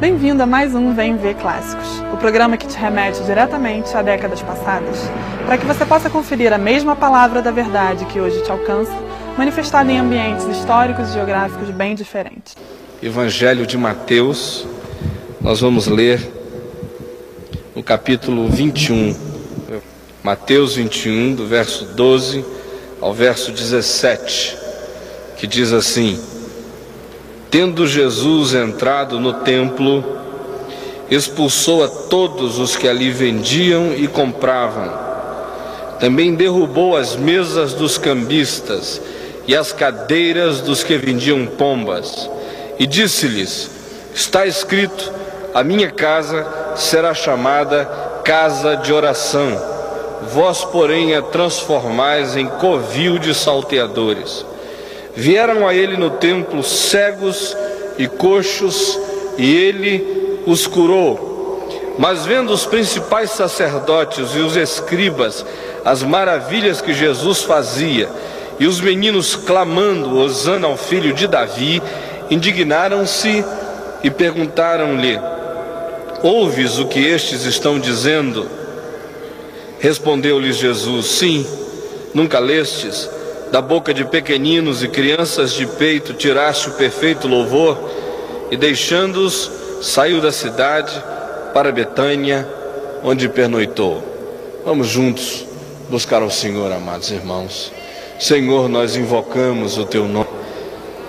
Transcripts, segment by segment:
Bem-vindo a mais um Vem Ver Clássicos, o programa que te remete diretamente a décadas passadas, para que você possa conferir a mesma palavra da verdade que hoje te alcança, manifestada em ambientes históricos e geográficos bem diferentes. Evangelho de Mateus, nós vamos ler no capítulo 21, Mateus 21, do verso 12 ao verso 17, que diz assim: Tendo Jesus entrado no templo, expulsou a todos os que ali vendiam e compravam. Também derrubou as mesas dos cambistas e as cadeiras dos que vendiam pombas, e disse-lhes: Está escrito: A minha casa será chamada casa de oração. Vós, porém, a transformais em covil de salteadores. Vieram a ele no templo cegos e coxos, e ele os curou. Mas vendo os principais sacerdotes e os escribas as maravilhas que Jesus fazia, e os meninos clamando, Osana ao filho de Davi, indignaram-se e perguntaram-lhe: Ouves o que estes estão dizendo? Respondeu-lhes Jesus: Sim, nunca lestes da boca de pequeninos e crianças de peito tiraste o perfeito louvor, e deixando-os, saiu da cidade para Betânia, onde pernoitou. Vamos juntos buscar ao Senhor, amados irmãos. Senhor, nós invocamos o teu nome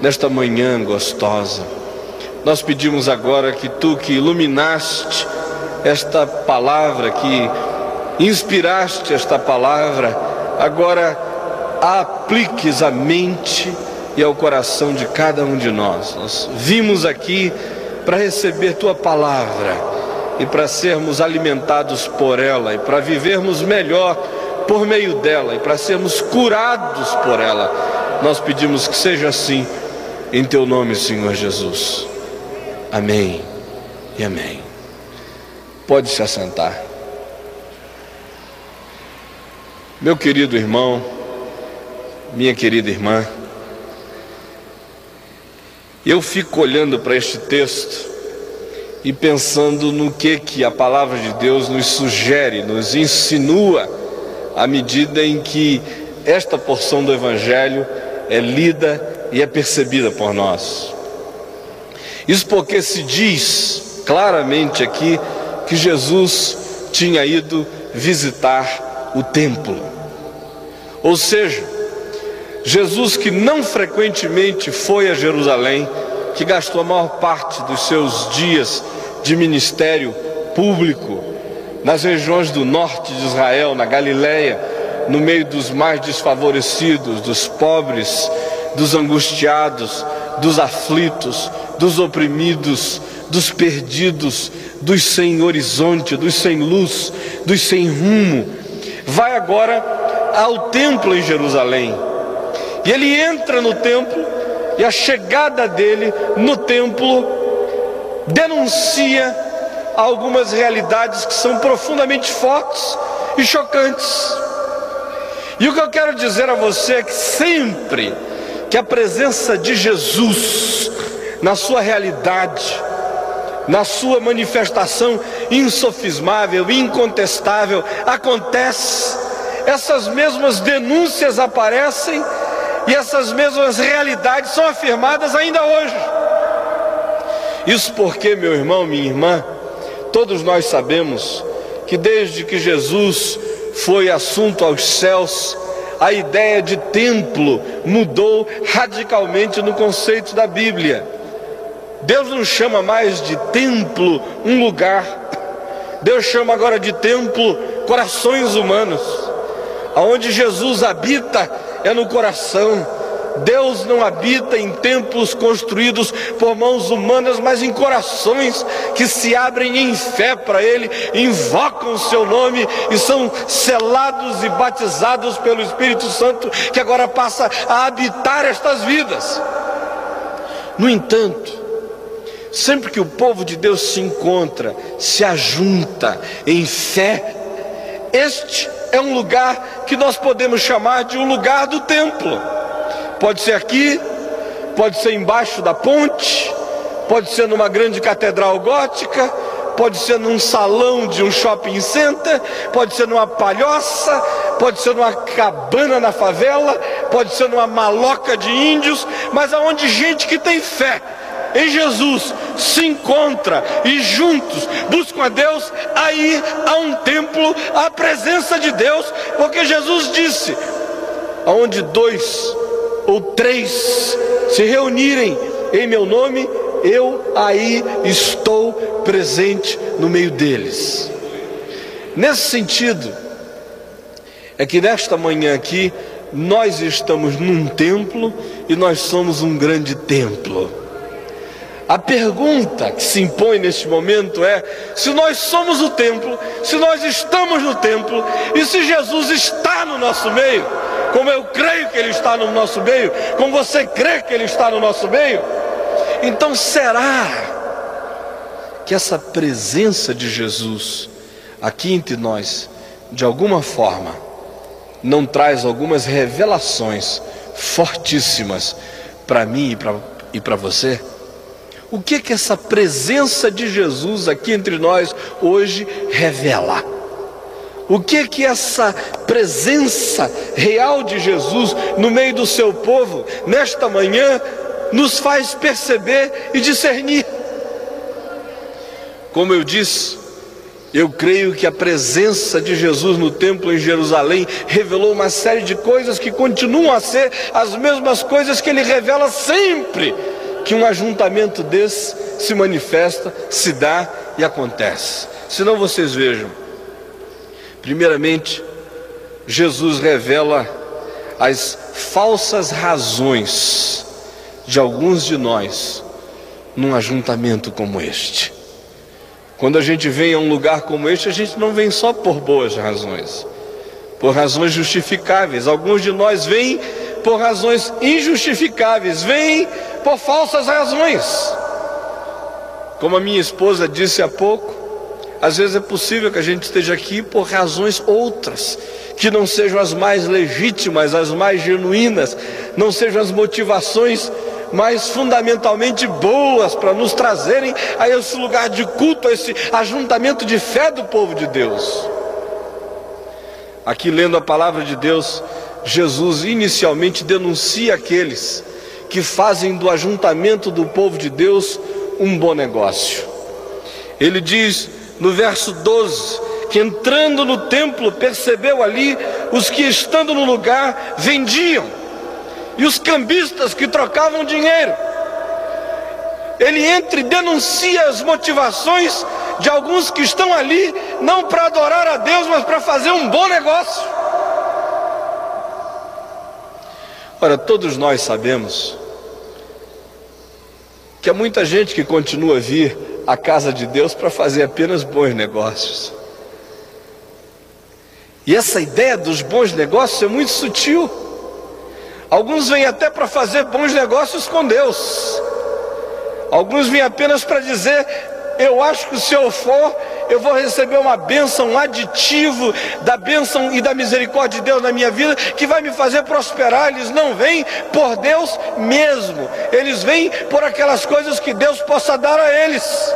nesta manhã gostosa. Nós pedimos agora que tu que iluminaste esta palavra, que inspiraste esta palavra, agora a apliques à mente e ao coração de cada um de nós. Nós vimos aqui para receber tua palavra e para sermos alimentados por ela e para vivermos melhor por meio dela e para sermos curados por ela. Nós pedimos que seja assim em teu nome, Senhor Jesus. Amém e amém. Pode se assentar. Meu querido irmão, minha querida irmã, eu fico olhando para este texto e pensando no que que a palavra de Deus nos sugere, nos insinua à medida em que esta porção do evangelho é lida e é percebida por nós. Isso porque se diz claramente aqui que Jesus tinha ido visitar o templo. Ou seja, Jesus, que não frequentemente foi a Jerusalém, que gastou a maior parte dos seus dias de ministério público nas regiões do norte de Israel, na Galileia, no meio dos mais desfavorecidos, dos pobres, dos angustiados, dos aflitos, dos oprimidos, dos perdidos, dos sem horizonte, dos sem luz, dos sem rumo. Vai agora ao templo em Jerusalém e ele entra no templo e a chegada dele no templo denuncia algumas realidades que são profundamente fortes e chocantes. E o que eu quero dizer a você é que sempre que a presença de Jesus na sua realidade, na sua manifestação insofismável, incontestável, acontece, essas mesmas denúncias aparecem e essas mesmas realidades são afirmadas ainda hoje. Isso porque, meu irmão, minha irmã, todos nós sabemos que desde que Jesus foi assunto aos céus, a ideia de templo mudou radicalmente no conceito da Bíblia. Deus não chama mais de templo um lugar, Deus chama agora de templo corações humanos. Aonde Jesus habita é no coração. Deus não habita em templos construídos por mãos humanas, mas em corações que se abrem em fé para Ele, invocam o Seu nome e são selados e batizados pelo Espírito Santo, que agora passa a habitar estas vidas. No entanto, sempre que o povo de Deus se encontra, se ajunta em fé, este é um lugar que nós podemos chamar de um lugar do templo. Pode ser aqui, pode ser embaixo da ponte, pode ser numa grande catedral gótica, pode ser num salão de um shopping center, pode ser numa palhoça, pode ser numa cabana na favela, pode ser numa maloca de índios, mas aonde gente que tem fé em Jesus se encontra e juntos buscam a Deus, aí há um templo, a presença de Deus, porque Jesus disse: aonde dois ou três se reunirem em meu nome, eu aí estou presente no meio deles. Nesse sentido, é que nesta manhã aqui, nós estamos num templo e nós somos um grande templo. A pergunta que se impõe neste momento é: se nós somos o templo, se nós estamos no templo e se Jesus está no nosso meio, como eu creio que Ele está no nosso meio, como você crê que Ele está no nosso meio, então será que essa presença de Jesus aqui entre nós, de alguma forma, não traz algumas revelações fortíssimas para mim e para você? O que que essa presença de Jesus aqui entre nós hoje revela? O que que essa presença real de Jesus no meio do seu povo nesta manhã nos faz perceber e discernir? Como eu disse, eu creio que a presença de Jesus no templo em Jerusalém revelou uma série de coisas que continuam a ser as mesmas coisas que ele revela sempre que um ajuntamento desse se manifesta, se dá e acontece. Senão vocês vejam. Primeiramente, Jesus revela as falsas razões de alguns de nós num ajuntamento como este. Quando a gente vem a um lugar como este, a gente não vem só por boas razões, por razões justificáveis. Alguns de nós vêm por razões injustificáveis, vêm por falsas razões. Como a minha esposa disse há pouco, às vezes é possível que a gente esteja aqui por razões outras, que não sejam as mais legítimas, as mais genuínas, não sejam as motivações mais fundamentalmente boas para nos trazerem a esse lugar de culto, a esse ajuntamento de fé do povo de Deus. Aqui lendo a palavra de Deus, Jesus inicialmente denuncia aqueles que fazem do ajuntamento do povo de Deus um bom negócio. Ele diz no verso 12 que entrando no templo percebeu ali os que estando no lugar vendiam e os cambistas que trocavam dinheiro. Ele entra e denuncia as motivações de alguns que estão ali não para adorar a Deus, mas para fazer um bom negócio. Ora, todos nós sabemos que há muita gente que continua a vir à casa de Deus para fazer apenas bons negócios. E essa ideia dos bons negócios é muito sutil. Alguns vêm até para fazer bons negócios com Deus. Alguns vêm apenas para dizer: Eu acho que se eu for, eu vou receber uma bênção, um aditivo da bênção e da misericórdia de Deus na minha vida, que vai me fazer prosperar. Eles não vêm por Deus mesmo, eles vêm por aquelas coisas que Deus possa dar a eles.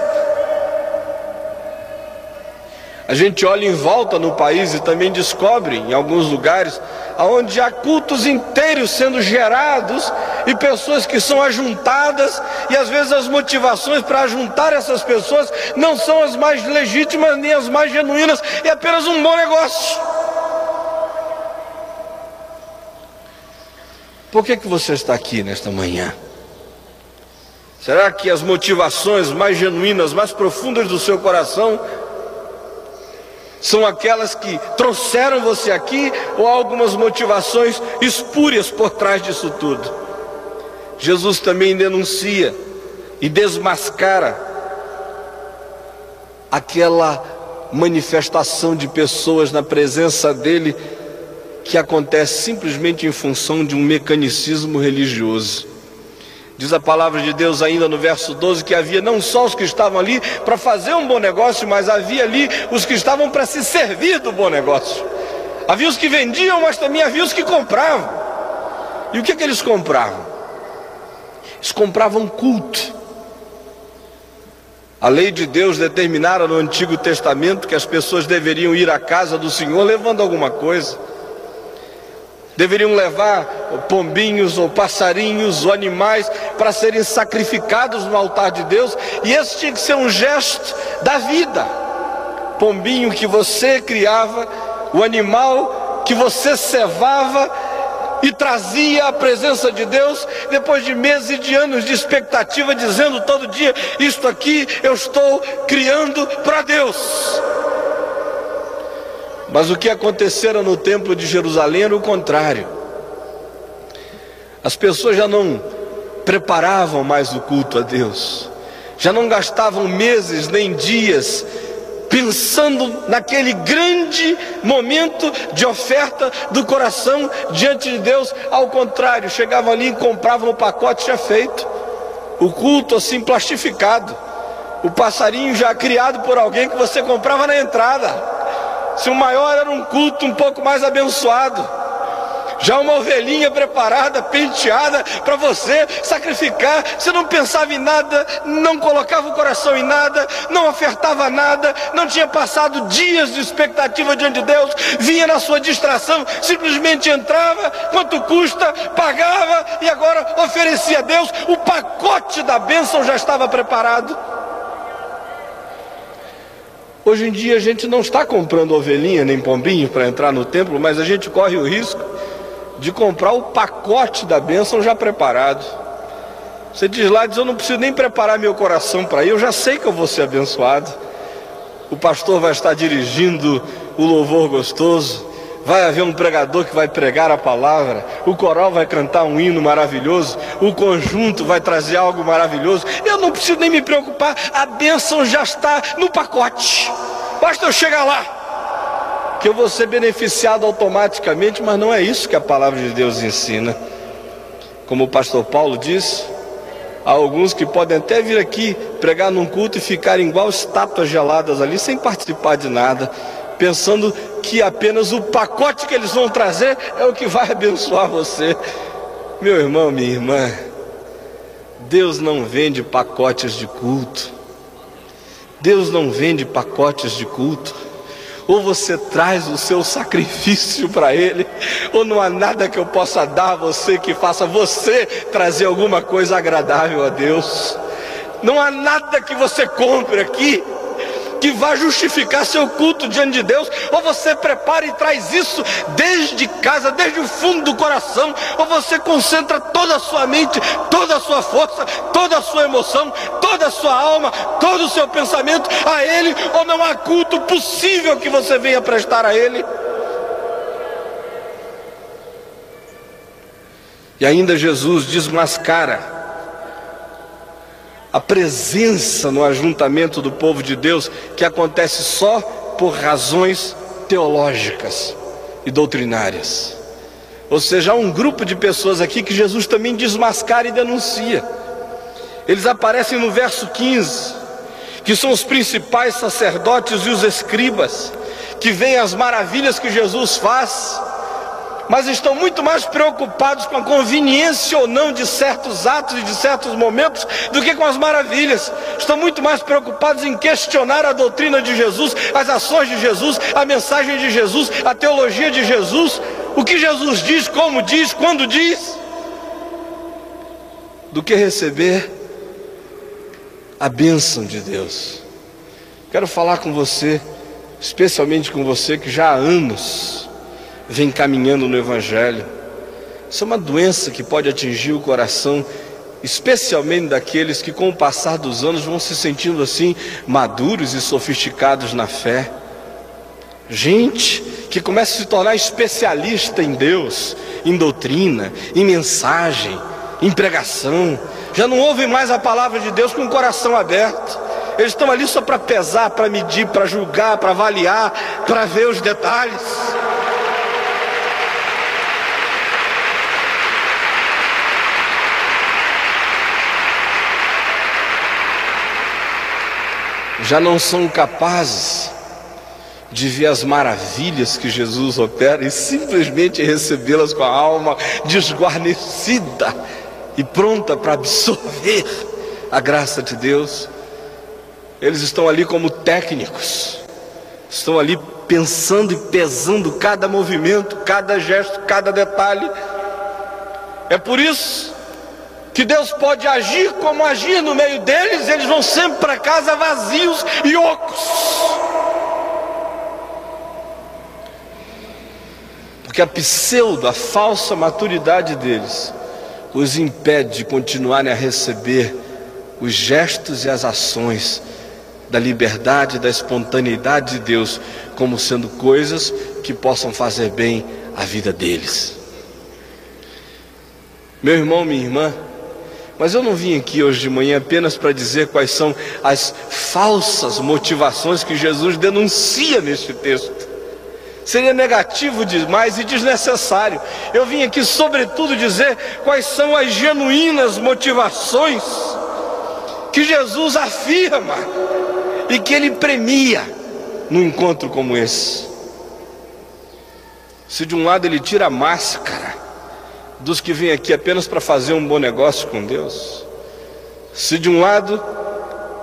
A gente olha em volta no país e também descobre em alguns lugares onde há cultos inteiros sendo gerados e pessoas que são ajuntadas, e às vezes as motivações para ajuntar essas pessoas não são as mais legítimas nem as mais genuínas, é apenas um bom negócio. Por que, que você está aqui nesta manhã? Será que as motivações mais genuínas, mais profundas do seu coração são aquelas que trouxeram você aqui ou algumas motivações espúrias por trás disso tudo? Jesus também denuncia e desmascara aquela manifestação de pessoas na presença dele que acontece simplesmente em função de um mecanicismo religioso. Diz a palavra de Deus ainda no verso 12 que havia não só os que estavam ali para fazer um bom negócio, mas havia ali os que estavam para se servir do bom negócio. Havia os que vendiam, mas também havia os que compravam. E o que, é que eles compravam? Eles compravam culto. A lei de Deus determinara no Antigo Testamento que as pessoas deveriam ir à casa do Senhor levando alguma coisa deveriam levar pombinhos ou passarinhos ou animais para serem sacrificados no altar de Deus, e esse tinha que ser um gesto da vida. Pombinho que você criava, o animal que você cevava e trazia a presença de Deus depois de meses e de anos de expectativa, dizendo todo dia: Isto aqui eu estou criando para Deus. Mas o que acontecera no templo de Jerusalém era o contrário. As pessoas já não preparavam mais o culto a Deus, já não gastavam meses nem dias pensando naquele grande momento de oferta do coração diante de Deus. Ao contrário, chegavam ali e compravam o pacote já feito, o culto assim plastificado, o passarinho já criado por alguém que você comprava na entrada se o maior era um culto um pouco mais abençoado. Já uma ovelhinha preparada, penteada para você sacrificar. Você não pensava em nada, não colocava o coração em nada, não ofertava nada, não tinha passado dias de expectativa diante de Deus, vinha na sua distração, simplesmente entrava, quanto custa, pagava e agora oferecia a Deus. O pacote da bênção já estava preparado. Hoje em dia a gente não está comprando ovelhinha nem pombinho para entrar no templo, mas a gente corre o risco de comprar o pacote da bênção já preparado. Você diz lá, diz, eu não preciso nem preparar meu coração para ir, eu já sei que eu vou ser abençoado. O pastor vai estar dirigindo o louvor gostoso, vai haver um pregador que vai pregar a palavra, o coral vai cantar um hino maravilhoso, o conjunto vai trazer algo maravilhoso. Eu não preciso nem me preocupar, a bênção já está no pacote. Basta eu chegar lá, que eu vou ser beneficiado automaticamente, mas não é isso que a palavra de Deus ensina. Como o pastor Paulo disse, há alguns que podem até vir aqui pregar num culto e ficarem igual estátuas geladas ali, sem participar de nada pensando que apenas o pacote que eles vão trazer é o que vai abençoar você. Meu irmão, minha irmã, Deus não vende pacotes de culto. Deus não vende pacotes de culto. Ou você traz o seu sacrifício para Ele, ou não há nada que eu possa dar a você que faça você trazer alguma coisa agradável a Deus. Não há nada que você compre aqui que vai justificar seu culto diante de Deus, ou você prepara e traz isso desde casa, desde o fundo do coração, ou você concentra toda a sua mente, toda a sua força, toda a sua emoção, toda a sua alma, todo o seu pensamento a Ele, ou não há culto possível que você venha prestar a Ele. E ainda Jesus desmascara a presença no ajuntamento do povo de Deus que acontece só por razões teológicas e doutrinárias. Ou seja, há um grupo de pessoas aqui que Jesus também desmascara e denuncia. Eles aparecem no verso 15, que são os principais sacerdotes e os escribas, que veem as maravilhas que Jesus faz mas estão muito mais preocupados com a conveniência ou não de certos atos e de certos momentos do que com as maravilhas. Estão muito mais preocupados em questionar a doutrina de Jesus, as ações de Jesus, a mensagem de Jesus, a teologia de Jesus, o que Jesus diz, como diz, quando diz, do que receber a bênção de Deus. Quero falar com você, especialmente com você que já há anos vem caminhando no Evangelho. Isso é uma doença que pode atingir o coração, especialmente daqueles que, com o passar dos anos, vão se sentindo assim maduros e sofisticados na fé. Gente que começa a se tornar especialista em Deus, em doutrina, em mensagem, em pregação, já não ouvem mais a palavra de Deus com o coração aberto. Eles estão ali só para pesar, para medir, para julgar, para avaliar, para ver os detalhes. Já não são capazes de ver as maravilhas que Jesus opera e simplesmente recebê-las com a alma desguarnecida e pronta para absorver a graça de Deus. Eles estão ali como técnicos, estão ali pensando e pesando cada movimento, cada gesto, cada detalhe. É por isso que Deus pode agir como agir no meio deles, eles vão sempre para casa vazios e ocos. Porque a pseudo, a falsa maturidade deles, os impede de continuarem a receber os gestos e as ações da liberdade, da espontaneidade de Deus, como sendo coisas que possam fazer bem à vida deles. Meu irmão, minha irmã, mas eu não vim aqui hoje de manhã apenas para dizer quais são as falsas motivações que Jesus denuncia neste texto. Seria negativo demais e desnecessário. Eu vim aqui, sobretudo, dizer quais são as genuínas motivações que Jesus afirma e que ele premia num encontro como esse. Se de um lado ele tira a máscara dos que vêm aqui apenas para fazer um bom negócio com Deus, se de um lado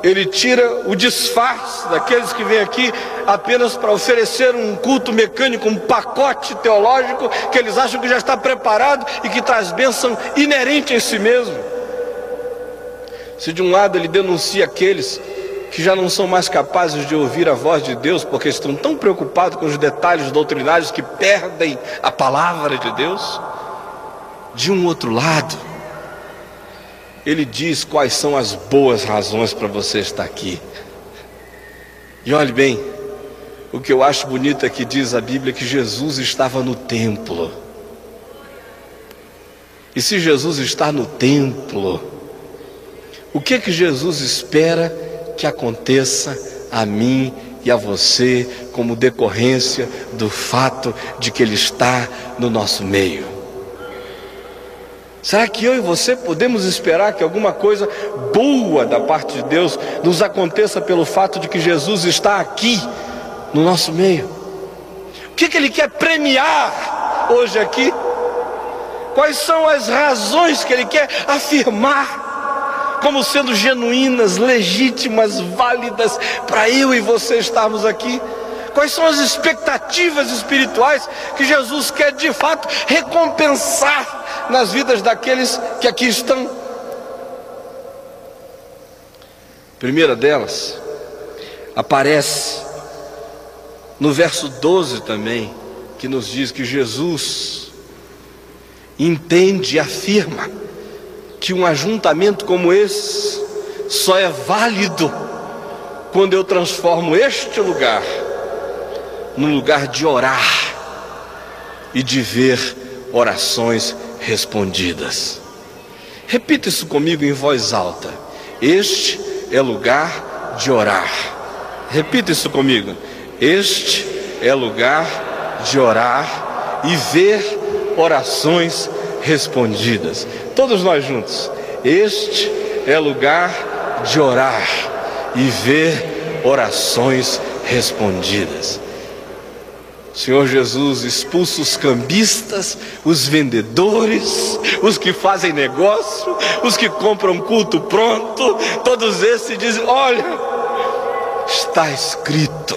ele tira o disfarce daqueles que vêm aqui apenas para oferecer um culto mecânico, um pacote teológico que eles acham que já está preparado e que traz bênção inerente em si mesmo. Se de um lado ele denuncia aqueles que já não são mais capazes de ouvir a voz de Deus porque estão tão preocupados com os detalhes doutrinários que perdem a palavra de Deus, de um outro lado, ele diz quais são as boas razões para você estar aqui. E olhe bem, o que eu acho bonito é que diz a Bíblia que Jesus estava no templo. E se Jesus está no templo, o que que Jesus espera que aconteça a mim e a você como decorrência do fato de que Ele está no nosso meio? Será que eu e você podemos esperar que alguma coisa boa da parte de Deus nos aconteça pelo fato de que Jesus está aqui no nosso meio? O que, que Ele quer premiar hoje aqui? Quais são as razões que Ele quer afirmar como sendo genuínas, legítimas, válidas para eu e você estarmos aqui? Quais são as expectativas espirituais que Jesus quer de fato recompensar nas vidas daqueles que aqui estão? Primeira delas aparece no verso 12 também, que nos diz que Jesus entende e afirma que um ajuntamento como esse só é válido quando eu transformo este lugar num lugar de orar e de ver orações respondidas. Repita isso comigo em voz alta. Este é lugar de orar. Repita isso comigo. Este é lugar de orar e ver orações respondidas. Todos nós juntos. Este é lugar de orar e ver orações respondidas. Senhor Jesus expulsa os cambistas, os vendedores, os que fazem negócio, os que compram culto pronto, todos esses dizem: Olha, está escrito,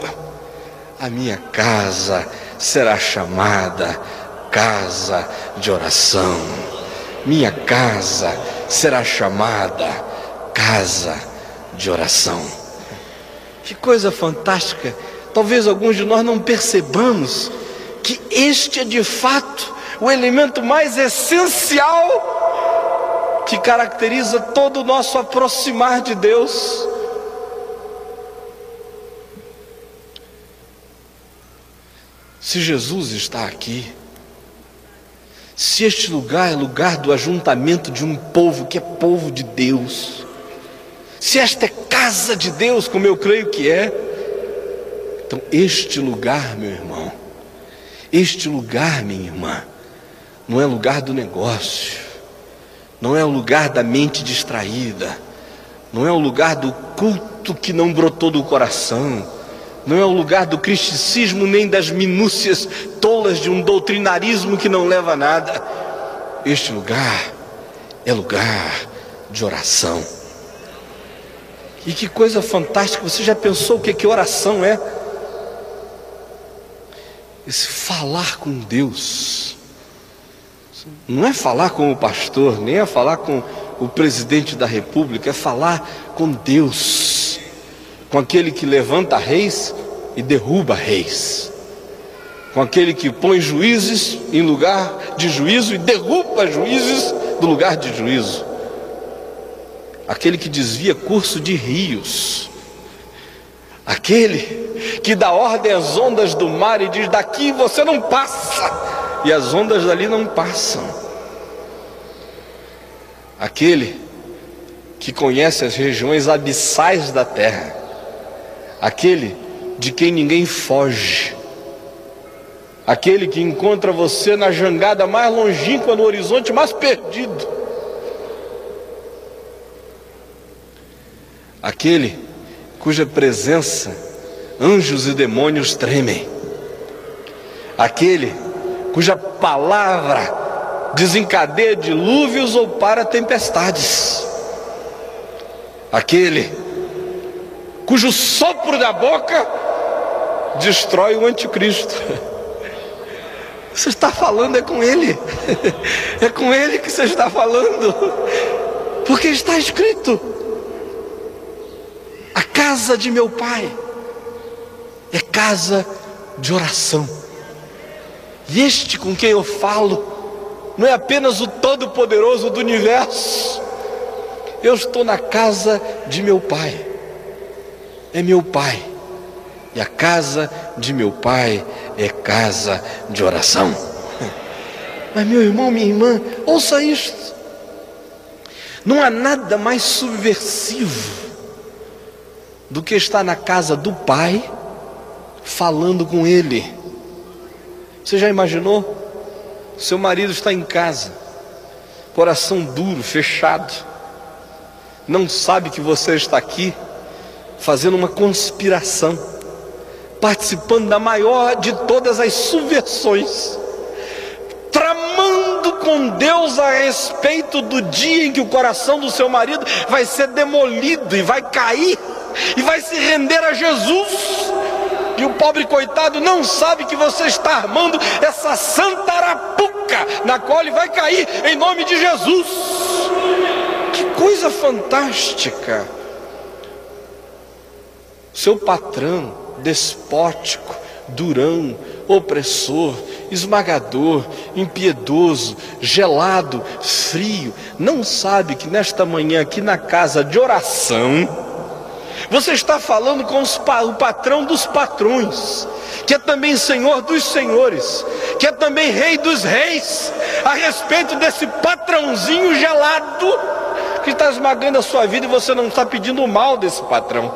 a minha casa será chamada casa de oração, minha casa será chamada casa de oração. Que coisa fantástica talvez alguns de nós não percebamos que este é de fato o elemento mais essencial que caracteriza todo o nosso aproximar de Deus. Se Jesus está aqui, se este lugar é lugar do ajuntamento de um povo que é povo de Deus, se esta é casa de Deus, como eu creio que é, então, este lugar, meu irmão, este lugar, minha irmã, não é lugar do negócio, não é o lugar da mente distraída, não é o lugar do culto que não brotou do coração, não é o lugar do cristicismo nem das minúcias tolas de um doutrinarismo que não leva a nada. Este lugar é lugar de oração. E que coisa fantástica, você já pensou o que, que oração é? Esse falar com Deus. Não é falar com o pastor, nem é falar com o presidente da república, é falar com Deus, com aquele que levanta reis e derruba reis, com aquele que põe juízes em lugar de juízo e derruba juízes do lugar de juízo, aquele que desvia curso de rios, aquele que dá ordem às ondas do mar e diz: daqui você não passa, e as ondas dali não passam. Aquele que conhece as regiões abissais da terra, aquele de quem ninguém foge, aquele que encontra você na jangada mais longínqua, no horizonte mais perdido, aquele cuja presença anjos e demônios tremem, aquele cuja palavra desencadeia dilúvios ou para tempestades. Aquele cujo sopro da boca destrói o anticristo. Você está falando é com ele. É com ele que você está falando. Porque está escrito: casa de meu pai é casa de oração. E este com quem eu falo não é apenas o Todo-Poderoso do universo. Eu estou na casa de meu pai, é meu pai, e a casa de meu pai é casa de oração. Mas, meu irmão, minha irmã, ouça isto: não há nada mais subversivo do que estar na casa do pai falando com ele. Você já imaginou? Seu marido está em casa, coração duro, fechado, não sabe que você está aqui fazendo uma conspiração, participando da maior de todas as subversões, tramando com Deus a respeito do dia em que o coração do seu marido vai ser demolido e vai cair e vai se render a Jesus. E o pobre coitado não sabe que você está armando essa santa arapuca na qual ele vai cair em nome de Jesus. Que coisa fantástica! Seu patrão despótico, durão, opressor, esmagador, impiedoso, gelado, frio, não sabe que nesta manhã aqui na casa de oração, você está falando com os, o patrão dos patrões, que é também senhor dos senhores, que é também rei dos reis, a respeito desse patrãozinho gelado que está esmagando a sua vida e você não está pedindo o mal desse patrão.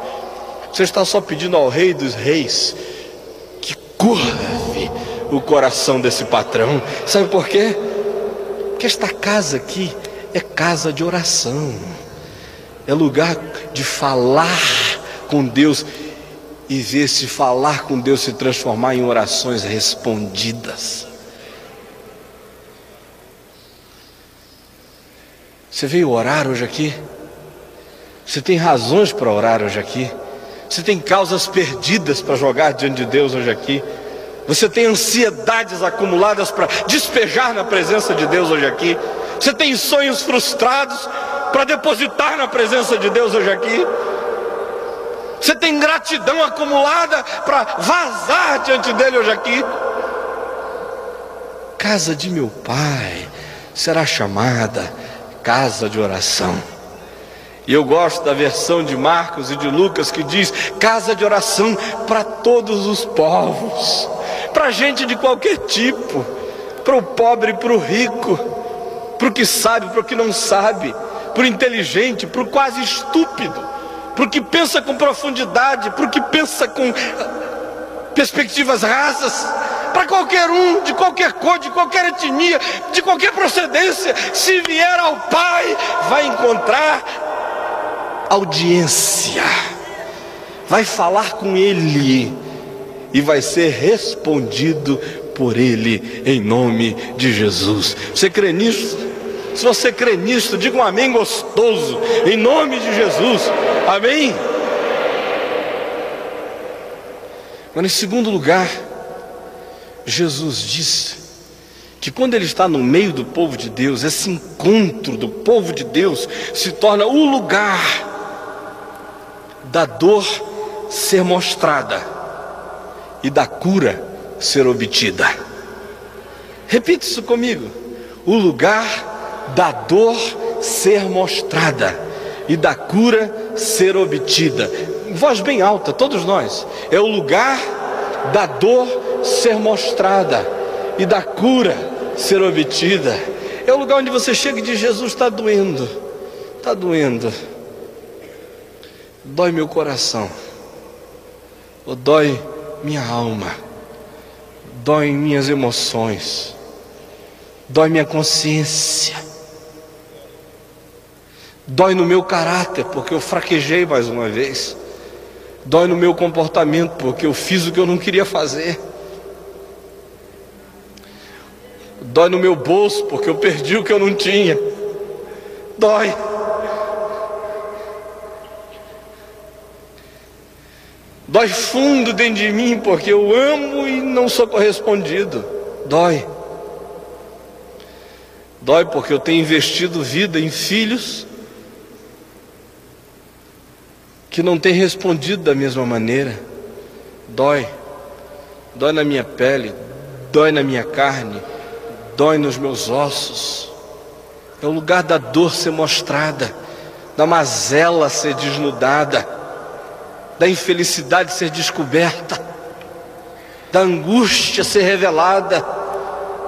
Você está só pedindo ao rei dos reis que curve o coração desse patrão. Sabe por quê? Porque esta casa aqui é casa de oração é lugar de falar com Deus e ver se falar com Deus se transformar em orações respondidas. Você veio orar hoje aqui? Você tem razões para orar hoje aqui? Você tem causas perdidas para jogar diante de Deus hoje aqui? Você tem ansiedades acumuladas para despejar na presença de Deus hoje aqui? Você tem sonhos frustrados para depositar na presença de Deus hoje aqui. Você tem gratidão acumulada para vazar diante dele hoje aqui. Casa de meu pai será chamada casa de oração. E eu gosto da versão de Marcos e de Lucas que diz: casa de oração para todos os povos, para gente de qualquer tipo, para o pobre, para o rico, para o que sabe, para o que não sabe para o inteligente, para o quase estúpido, para o que pensa com profundidade, para o que pensa com perspectivas rasas, para qualquer um, de qualquer cor, de qualquer etnia, de qualquer procedência, se vier ao Pai, vai encontrar audiência, vai falar com Ele e vai ser respondido por Ele em nome de Jesus. Você crê nisso? Se você crê nisso, diga um amém gostoso, em nome de Jesus. Amém? Mas em segundo lugar, Jesus disse que quando ele está no meio do povo de Deus, esse encontro do povo de Deus se torna o lugar da dor ser mostrada e da cura ser obtida. Repita isso comigo. O lugar da dor ser mostrada e da cura ser obtida. Voz bem alta, todos nós. É o lugar da dor ser mostrada e da cura ser obtida. É o lugar onde você chega e diz: Jesus está doendo, está doendo, dói meu coração, ou dói minha alma, dói minhas emoções, dói minha consciência, dói no meu caráter, porque eu fraquejei mais uma vez, dói no meu comportamento, porque eu fiz o que eu não queria fazer. Dói no meu bolso porque eu perdi o que eu não tinha. Dói. Dói fundo dentro de mim porque eu amo e não sou correspondido. Dói. Dói porque eu tenho investido vida em filhos que não têm respondido da mesma maneira. Dói. Dói na minha pele, dói na minha carne, dói nos meus ossos. É o lugar da dor ser mostrada, da mazela ser desnudada, da infelicidade ser descoberta, da angústia ser revelada,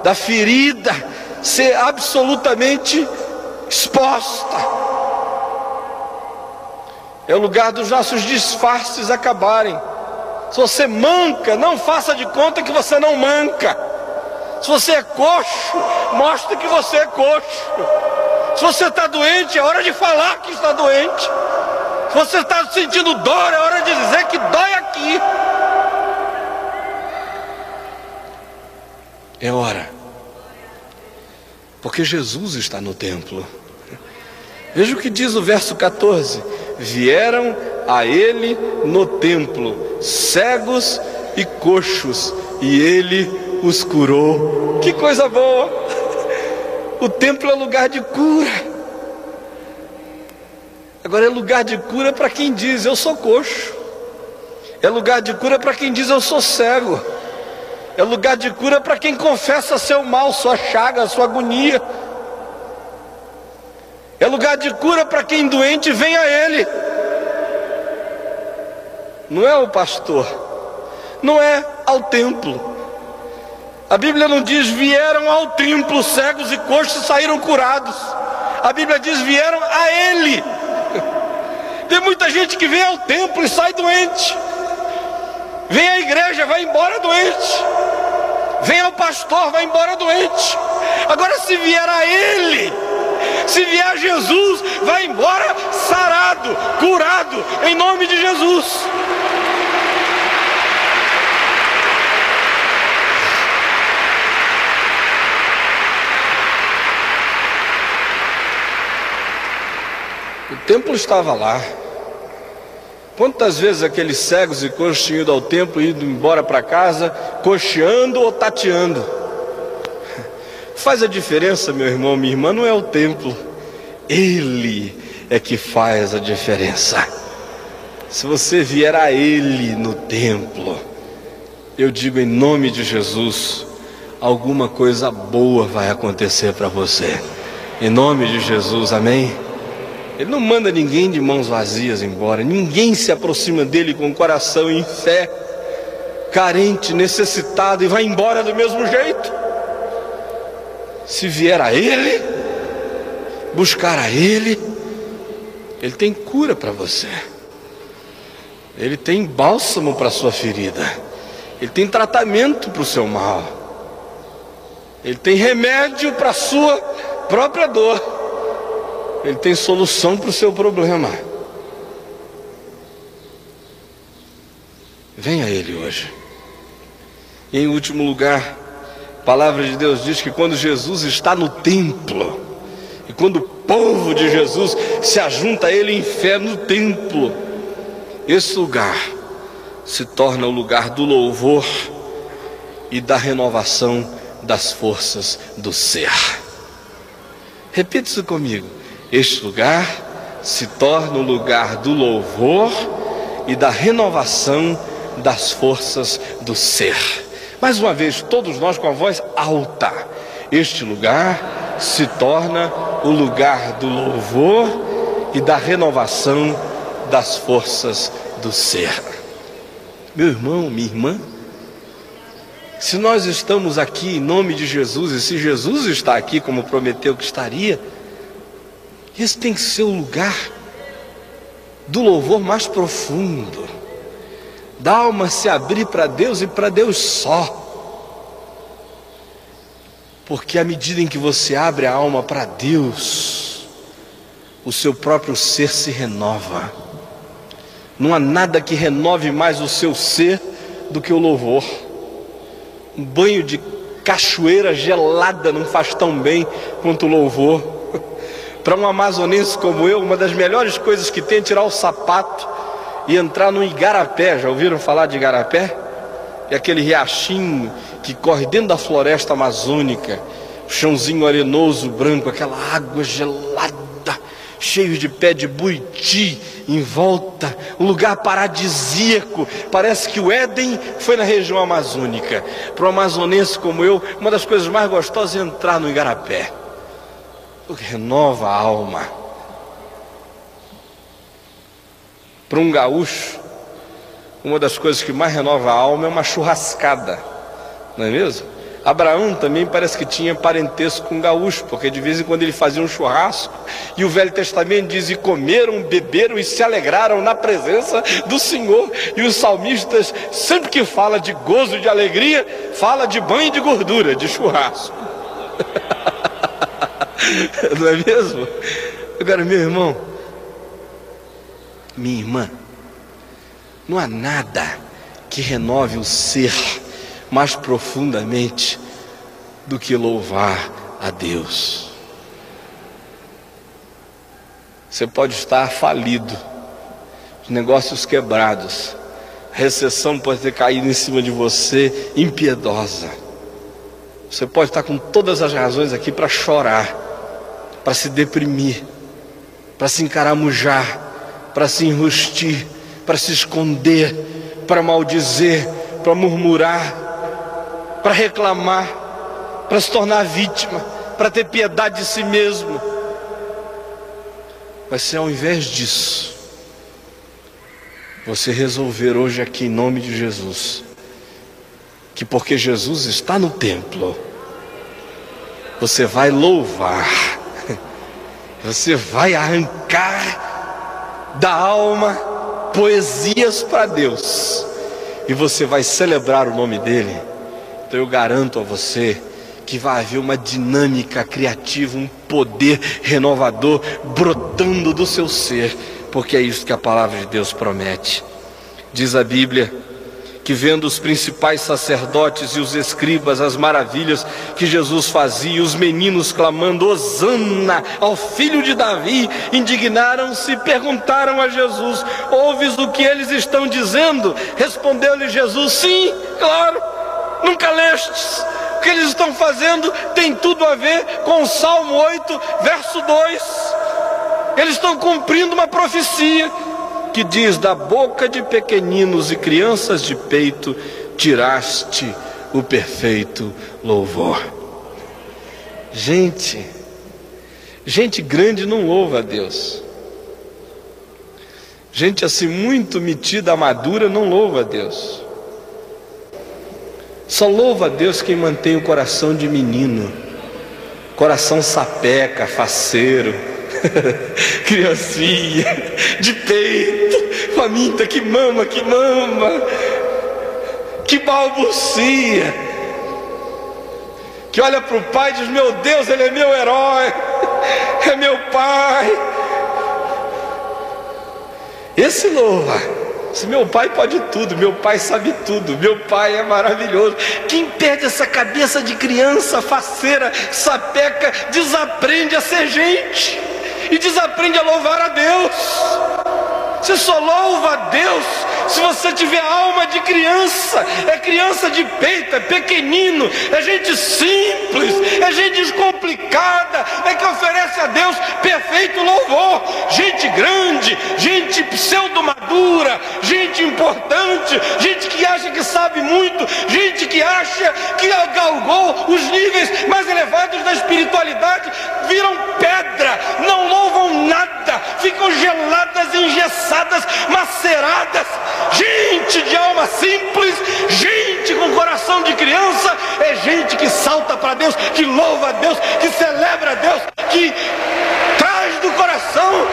da ferida ser absolutamente exposta. É o lugar dos nossos disfarces acabarem. Se você manca, não faça de conta que você não manca. Se você é coxo, mostre que você é coxo. Se você está doente, é hora de falar que está doente. Se você está sentindo dor, é hora de dizer que dói aqui. É hora. Porque Jesus está no templo. Veja o que diz o verso 14: Vieram a ele no templo cegos e coxos, e ele os curou. Que coisa boa! O templo é lugar de cura. Agora é lugar de cura para quem diz eu sou coxo. É lugar de cura para quem diz eu sou cego. É lugar de cura para quem confessa seu mal, sua chaga, sua agonia. É lugar de cura para quem doente vem a Ele. Não é o pastor, não é ao templo, a Bíblia não diz vieram ao templo cegos e coxos saíram curados. A Bíblia diz vieram a Ele. Tem muita gente que vem ao templo e sai doente. Vem à igreja, vai embora doente. Vem ao pastor, vai embora doente. Agora, se vier a Ele, se vier Jesus, vai embora sarado, curado, em nome de Jesus. templo estava lá. Quantas vezes aqueles cegos e coxos tinham ido ao templo e ido embora para casa, cocheando ou tateando? Faz a diferença, meu irmão, minha irmã, não é o templo, Ele é que faz a diferença. Se você vier a Ele no templo, eu digo em nome de Jesus, alguma coisa boa vai acontecer para você. Em nome de Jesus, amém? Ele não manda ninguém de mãos vazias embora. Ninguém se aproxima dele com o coração em fé, carente, necessitado e vai embora do mesmo jeito. Se vier a Ele, buscar a Ele, Ele tem cura para você. Ele tem bálsamo para sua ferida. Ele tem tratamento para o seu mal. Ele tem remédio para a sua própria dor. Ele tem solução para o seu problema. Venha a Ele hoje. E em último lugar, a palavra de Deus diz que quando Jesus está no templo, e quando o povo de Jesus se ajunta a Ele em fé no templo, esse lugar se torna o lugar do louvor e da renovação das forças do ser. Repita isso comigo. Este lugar se torna o lugar do louvor e da renovação das forças do ser. Mais uma vez, todos nós com a voz alta. Este lugar se torna o lugar do louvor e da renovação das forças do ser. Meu irmão, minha irmã, se nós estamos aqui em nome de Jesus e se Jesus está aqui como prometeu que estaria, esse tem que ser o lugar do louvor mais profundo, da alma se abrir para Deus e para Deus só. Porque à medida em que você abre a alma para Deus, o seu próprio ser se renova. Não há nada que renove mais o seu ser do que o louvor. Um banho de cachoeira gelada não faz tão bem quanto o louvor. Para um amazonense como eu, uma das melhores coisas que tem é tirar o sapato e entrar no igarapé. Já ouviram falar de igarapé? É aquele riachinho que corre dentro da floresta amazônica, chãozinho arenoso branco, aquela água gelada, cheio de pé de buiti em volta, um lugar paradisíaco. Parece que o Éden foi na região amazônica. Para um amazonense como eu, uma das coisas mais gostosas é entrar no igarapé porque renova a alma. Para um gaúcho, uma das coisas que mais renova a alma é uma churrascada, não é mesmo? Abraão também parece que tinha parentesco com gaúcho, porque de vez em quando ele fazia um churrasco, e o Velho Testamento diz: e comeram, beberam e se alegraram na presença do Senhor. E os salmistas, sempre que fala de gozo e de alegria, fala de banho de gordura, de churrasco. Não é mesmo? Agora, meu irmão, minha irmã, não há nada que renove o ser mais profundamente do que louvar a Deus. Você pode estar falido, negócios quebrados, recessão pode ter caído em cima de você impiedosa. Você pode estar com todas as razões aqui para chorar para se deprimir, para se encaramujar, para se enrustir, para se esconder, para maldizer, para murmurar, para reclamar, para se tornar vítima, para ter piedade de si mesmo. Mas se ao invés disso, você resolver hoje aqui em nome de Jesus, que porque Jesus está no templo, você vai louvar você vai arrancar da alma poesias para Deus e você vai celebrar o nome dele. Então eu garanto a você que vai haver uma dinâmica criativa, um poder renovador brotando do seu ser, porque é isso que a palavra de Deus promete. Diz a Bíblia que vendo os principais sacerdotes e os escribas as maravilhas que Jesus fazia, e os meninos clamando Hosana ao filho de Davi, indignaram-se e perguntaram a Jesus: Ouves o que eles estão dizendo? Respondeu-lhe Jesus: Sim, claro, nunca lestes. O que eles estão fazendo tem tudo a ver com o Salmo 8, verso 2. Eles estão cumprindo uma profecia que diz: Da boca de pequeninos e crianças de peito tiraste o perfeito louvor. Gente, gente grande não louva a Deus. Gente assim muito metida, madura, não louva a Deus. Só louva a Deus quem mantém o coração de menino, coração sapeca, faceiro criancinha, de peito, faminta, que mama, que mama, que balbucia, que olha para o pai e diz: Meu Deus, ele é meu herói, é meu pai. Esse louva, Se meu pai pode tudo, meu pai sabe tudo, meu pai é maravilhoso. Quem perde essa cabeça de criança, faceira, sapeca, desaprende a ser gente e desaprende a louvar a Deus. Você só louva a Deus se você tiver alma de criança, é criança de peito, é pequenino, é gente simples, é gente descomplicada, é que oferece a Deus perfeito louvor. Gente grande, gente pseudo-madura, gente importante, gente que acha que sabe muito, gente que acha que galgou os níveis mais elevados da espiritualidade, viram pedra, não louvam nada, ficam geladas, engessadas, maceradas. Gente de alma simples, gente com coração de criança, é gente que salta para Deus, que louva a Deus, que celebra a Deus, que traz do coração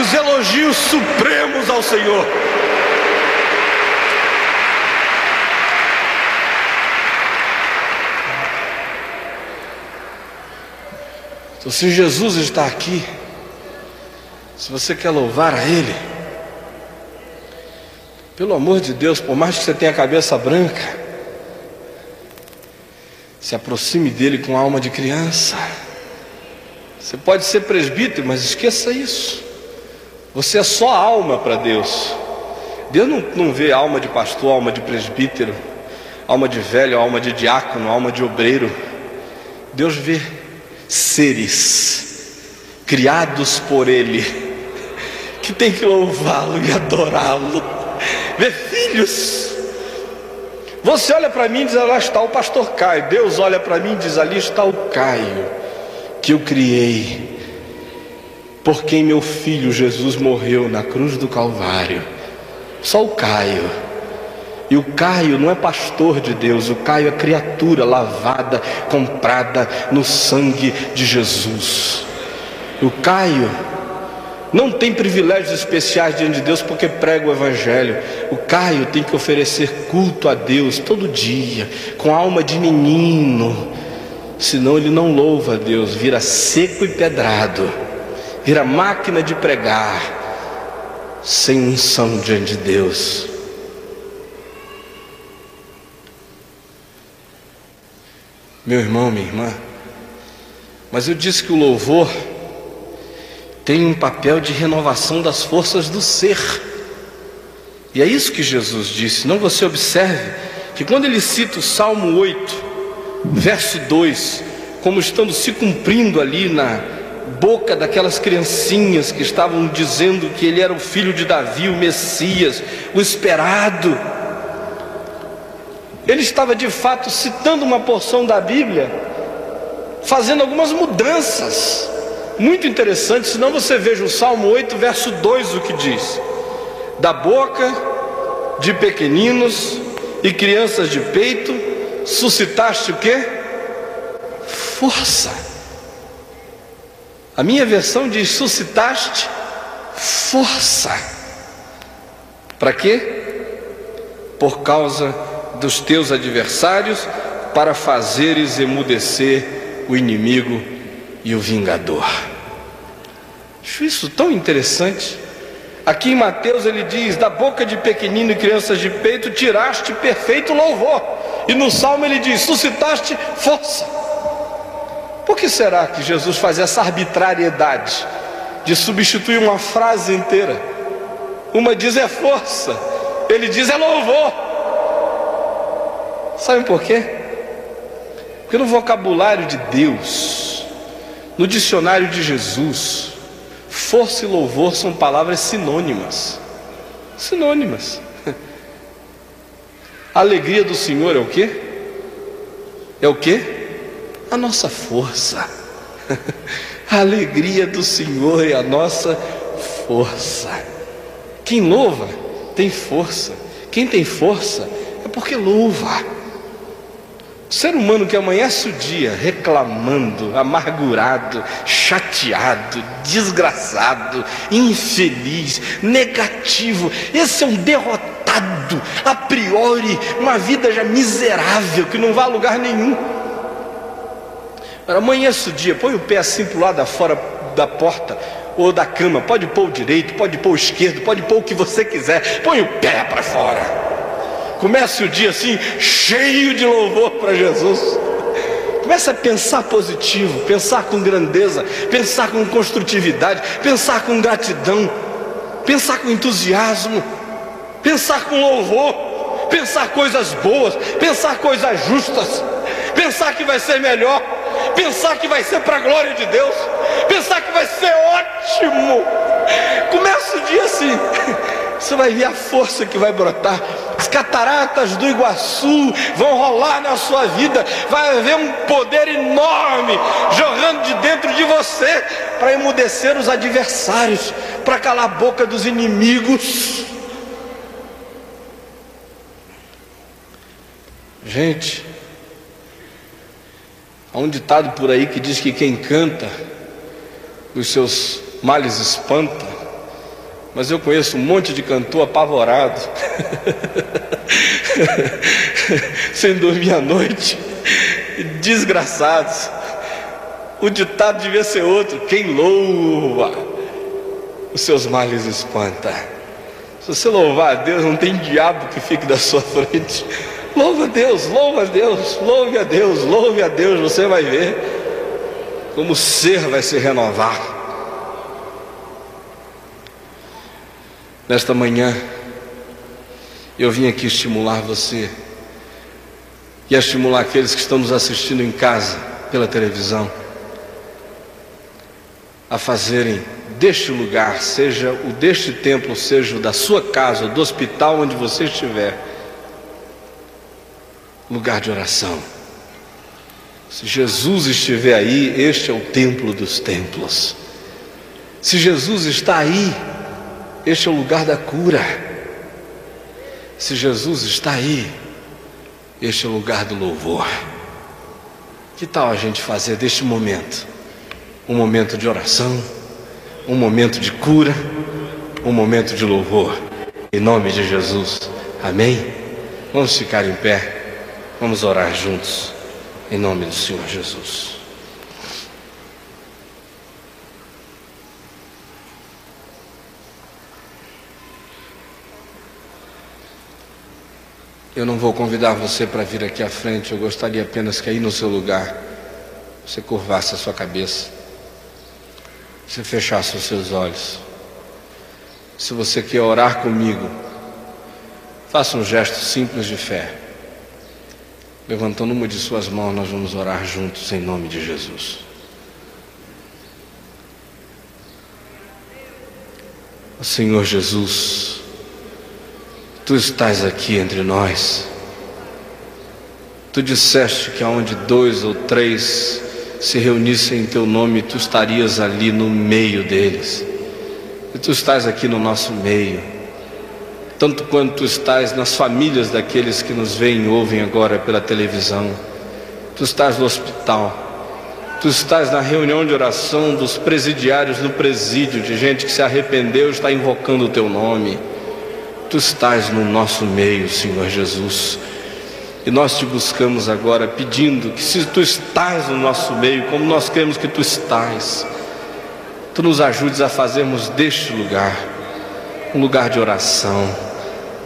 os elogios supremos ao Senhor. Então, se Jesus está aqui, se você quer louvar a Ele, pelo amor de Deus, por mais que você tenha a cabeça branca, se aproxime dele com alma de criança. Você pode ser presbítero, mas esqueça isso. Você é só alma para Deus. Deus não, não vê alma de pastor, alma de presbítero, alma de velho, alma de diácono, alma de obreiro. Deus vê seres criados por Ele, que tem que louvá-lo e adorá-lo, ver filhos. Você olha para mim e diz: lá está o pastor Caio. Deus olha para mim e diz: ali está o Caio, que eu criei, por quem meu filho Jesus morreu na cruz do Calvário. Só o Caio. E o Caio não é pastor de Deus, o Caio é criatura lavada, comprada no sangue de Jesus. O Caio não tem privilégios especiais diante de Deus porque prega o Evangelho. O Caio tem que oferecer culto a Deus todo dia, com alma de menino, senão ele não louva a Deus, vira seco e pedrado, vira máquina de pregar, sem unção diante de Deus. Meu irmão, minha irmã, mas eu disse que o louvor tem um papel de renovação das forças do ser. E é isso que Jesus disse. Não você observe que quando ele cita o Salmo 8, verso 2, como estando se cumprindo ali na boca daquelas criancinhas que estavam dizendo que ele era o filho de Davi, o Messias, o esperado. Ele estava de fato citando uma porção da Bíblia, fazendo algumas mudanças muito interessantes, senão você veja o Salmo 8, verso 2, o que diz: Da boca de pequeninos e crianças de peito, suscitaste o que? Força. A minha versão diz: suscitaste força. Para quê? Por causa dos teus adversários para fazeres emudecer o inimigo e o vingador. Acho isso tão interessante. Aqui em Mateus ele diz: Da boca de pequenino e crianças de peito tiraste perfeito louvor. E no Salmo ele diz: Suscitaste força. Por que será que Jesus faz essa arbitrariedade de substituir uma frase inteira? Uma diz é força, ele diz é louvor. Sabe por quê? Porque no vocabulário de Deus, no dicionário de Jesus, força e louvor são palavras sinônimas. Sinônimas. A alegria do Senhor é o quê? É o quê? A nossa força. A alegria do Senhor é a nossa força. Quem louva tem força. Quem tem força é porque louva. O ser humano que amanhece o dia reclamando, amargurado, chateado, desgraçado, infeliz, negativo, esse é um derrotado, a priori, uma vida já miserável, que não vai a lugar nenhum. Agora, amanhece o dia, põe o pé assim para o lado da fora da porta, ou da cama, pode pôr o direito, pode pôr o esquerdo, pode pôr o que você quiser, põe o pé para fora. Comece o dia assim, cheio de louvor para Jesus. Comece a pensar positivo, pensar com grandeza, pensar com construtividade, pensar com gratidão, pensar com entusiasmo, pensar com louvor, pensar coisas boas, pensar coisas justas, pensar que vai ser melhor, pensar que vai ser para a glória de Deus, pensar que vai ser ótimo. Começa o dia assim, você vai ver a força que vai brotar as cataratas do Iguaçu vão rolar na sua vida, vai haver um poder enorme jorrando de dentro de você para emudecer os adversários, para calar a boca dos inimigos. Gente, há um ditado por aí que diz que quem canta, os seus males espanta. Mas eu conheço um monte de cantor apavorado, sem dormir à noite, desgraçados. O ditado devia ser outro: quem louva, os seus males espanta. Se você louvar a Deus, não tem diabo que fique da sua frente. Louva a Deus, louva a Deus, louve a Deus, louve a Deus, você vai ver como o ser vai se renovar. Nesta manhã, eu vim aqui estimular você e estimular aqueles que estão nos assistindo em casa, pela televisão, a fazerem deste lugar, seja o deste templo, seja o da sua casa, do hospital onde você estiver, lugar de oração. Se Jesus estiver aí, este é o templo dos templos. Se Jesus está aí, este é o lugar da cura. Se Jesus está aí, este é o lugar do louvor. Que tal a gente fazer deste momento um momento de oração, um momento de cura, um momento de louvor? Em nome de Jesus. Amém? Vamos ficar em pé. Vamos orar juntos. Em nome do Senhor Jesus. Eu não vou convidar você para vir aqui à frente, eu gostaria apenas que aí no seu lugar você curvasse a sua cabeça, você fechasse os seus olhos. Se você quer orar comigo, faça um gesto simples de fé. Levantando uma de suas mãos, nós vamos orar juntos em nome de Jesus. Senhor Jesus, Tu estás aqui entre nós. Tu disseste que aonde dois ou três se reunissem em teu nome, tu estarias ali no meio deles. E tu estás aqui no nosso meio. Tanto quanto tu estás nas famílias daqueles que nos veem e ouvem agora pela televisão. Tu estás no hospital. Tu estás na reunião de oração dos presidiários no presídio, de gente que se arrependeu e está invocando o teu nome tu estás no nosso meio, Senhor Jesus. E nós te buscamos agora pedindo que, se tu estás no nosso meio, como nós queremos que tu estás, tu nos ajudes a fazermos deste lugar um lugar de oração,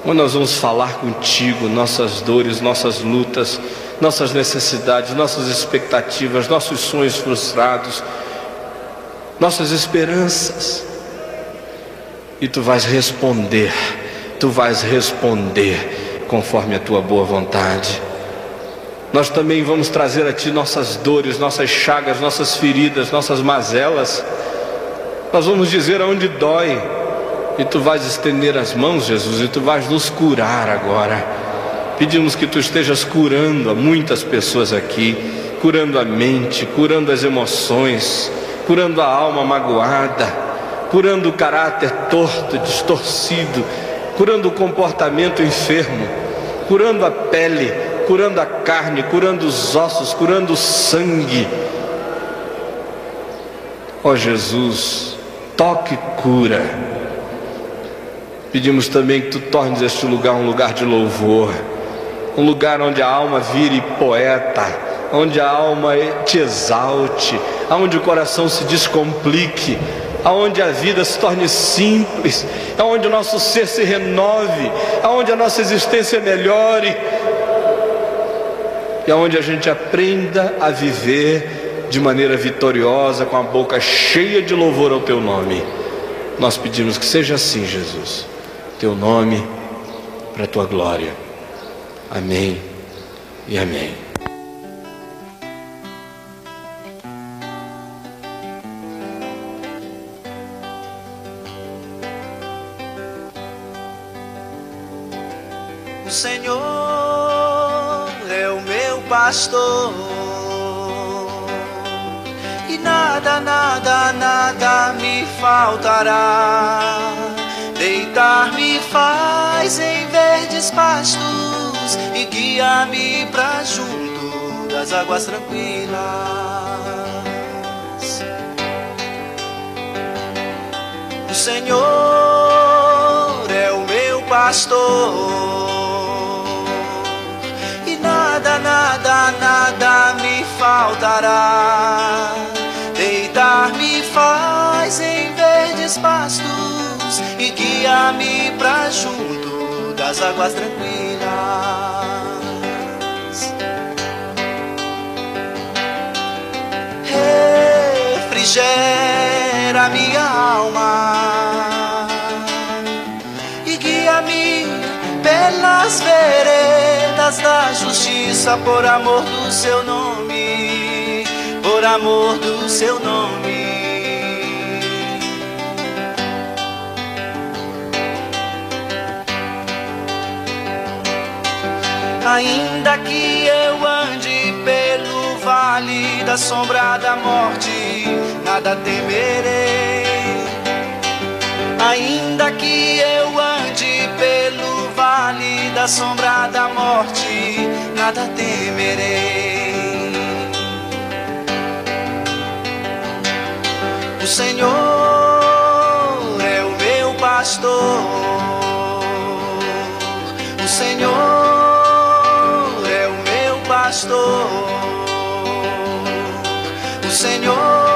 onde nós vamos falar contigo nossas dores, nossas lutas, nossas necessidades, nossas expectativas, nossos sonhos frustrados, nossas esperanças. E tu vais responder tu vais responder conforme a tua boa vontade. Nós também vamos trazer a ti nossas dores, nossas chagas, nossas feridas, nossas mazelas. Nós vamos dizer aonde dói, e tu vais estender as mãos, Jesus, e tu vais nos curar agora. Pedimos que tu estejas curando a muitas pessoas aqui, curando a mente, curando as emoções, curando a alma magoada, curando o caráter torto, distorcido curando o comportamento enfermo, curando a pele, curando a carne, curando os ossos, curando o sangue. Ó oh Jesus, toque cura. Pedimos também que tu tornes este lugar um lugar de louvor, um lugar onde a alma vire poeta, onde a alma te exalte, aonde o coração se descomplique, aonde a vida se torne simples, aonde o nosso ser se renove, aonde a nossa existência melhore e aonde a gente aprenda a viver de maneira vitoriosa, com a boca cheia de louvor ao teu nome. Nós pedimos que seja assim, Jesus. Teu nome para a tua glória. Amém e amém. Pastor e nada, nada, nada me faltará. Deitar-me faz em verdes pastos e guia-me pra junto das águas tranquilas. O Senhor é o meu pastor nada, me faltará. Deitar-me faz em verdes pastos e guia-me pra junto das águas tranquilas. Refrigera minha alma e guia-me pelas veredas da justiça por amor do seu nome, por amor do seu nome. Ainda que eu ande pelo vale da sombra da morte, nada temerei. Ainda que eu da sombra da morte, nada temerei. O Senhor é o meu pastor. O Senhor é o meu pastor. O Senhor